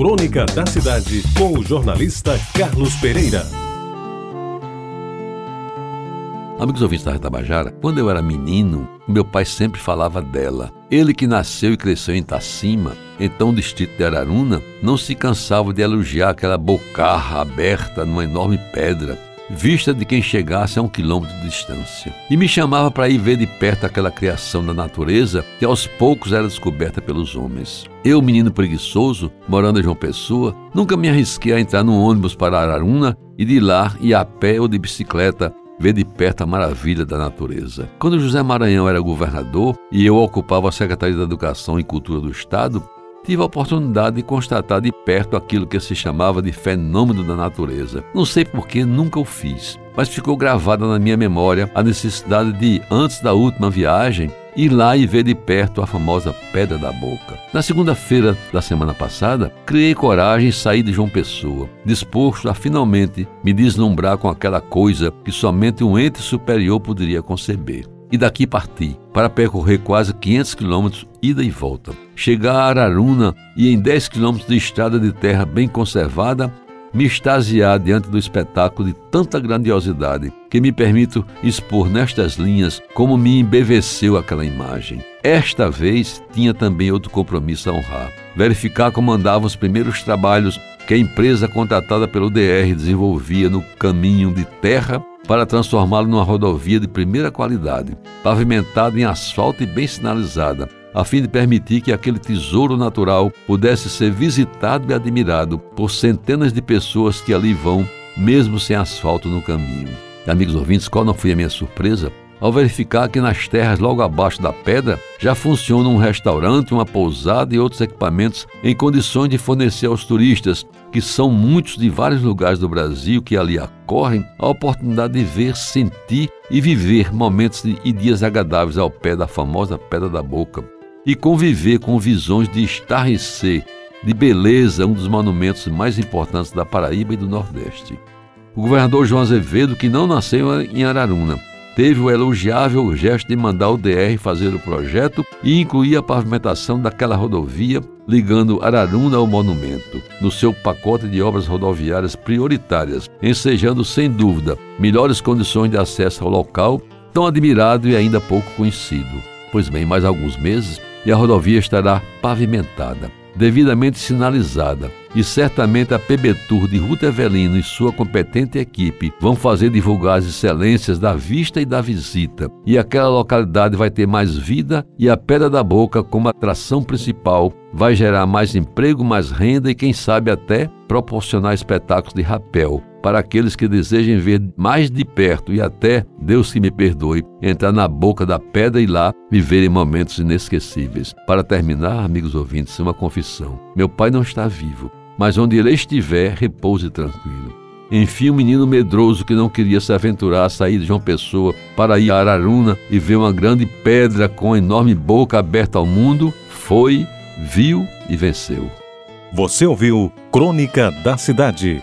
Crônica da Cidade, com o jornalista Carlos Pereira. Amigos ouvintes da Retabajara, quando eu era menino, meu pai sempre falava dela. Ele que nasceu e cresceu em Itacima, então distrito de Araruna, não se cansava de elogiar aquela bocarra aberta numa enorme pedra, vista de quem chegasse a um quilômetro de distância. E me chamava para ir ver de perto aquela criação da natureza que aos poucos era descoberta pelos homens. Eu, menino preguiçoso, morando em João Pessoa, nunca me arrisquei a entrar num ônibus para Araruna e de lá ir a pé ou de bicicleta ver de perto a maravilha da natureza. Quando José Maranhão era governador e eu ocupava a Secretaria da Educação e Cultura do Estado, tive a oportunidade de constatar de perto aquilo que se chamava de fenômeno da natureza. Não sei por que nunca o fiz, mas ficou gravada na minha memória a necessidade de, antes da última viagem, ir lá e ver de perto a famosa Pedra da Boca. Na segunda-feira da semana passada, criei coragem e saí de João Pessoa, disposto a finalmente me deslumbrar com aquela coisa que somente um ente superior poderia conceber e daqui parti para percorrer quase 500 quilômetros ida e volta. Chegar a Araruna e em 10 quilômetros de estrada de terra bem conservada, me extasiar diante do espetáculo de tanta grandiosidade que me permito expor nestas linhas como me embeveceu aquela imagem. Esta vez tinha também outro compromisso a honrar: verificar como andavam os primeiros trabalhos que a empresa contratada pelo DR desenvolvia no caminho de terra para transformá-lo numa rodovia de primeira qualidade, pavimentada em asfalto e bem sinalizada, a fim de permitir que aquele tesouro natural pudesse ser visitado e admirado por centenas de pessoas que ali vão, mesmo sem asfalto no caminho. E, amigos ouvintes, qual não foi a minha surpresa ao verificar que nas terras logo abaixo da pedra já funciona um restaurante, uma pousada e outros equipamentos em condições de fornecer aos turistas, que são muitos de vários lugares do Brasil que ali acorrem, a oportunidade de ver, sentir e viver momentos e dias agradáveis ao pé da famosa Pedra da Boca e conviver com visões de estarrecer, de beleza, um dos monumentos mais importantes da Paraíba e do Nordeste. O governador João Azevedo, que não nasceu em Araruna, teve o elogiável gesto de mandar o DR fazer o projeto e incluir a pavimentação daquela rodovia ligando Araruna ao monumento, no seu pacote de obras rodoviárias prioritárias, ensejando sem dúvida melhores condições de acesso ao local, tão admirado e ainda pouco conhecido. Pois bem, mais alguns meses e a rodovia estará pavimentada devidamente sinalizada. E certamente a PB Tour de Ruta Evelino e sua competente equipe vão fazer divulgar as excelências da vista e da visita. E aquela localidade vai ter mais vida e a Pedra da Boca, como atração principal, vai gerar mais emprego, mais renda e, quem sabe, até proporcionar espetáculos de rapel para aqueles que desejem ver mais de perto e até, Deus que me perdoe, entrar na boca da pedra e lá viverem momentos inesquecíveis. Para terminar, amigos ouvintes, uma confissão. Meu pai não está vivo, mas onde ele estiver, repouse tranquilo. Enfim, um menino medroso que não queria se aventurar a sair de João Pessoa para ir a Araruna e ver uma grande pedra com enorme boca aberta ao mundo, foi, viu e venceu. Você ouviu Crônica da Cidade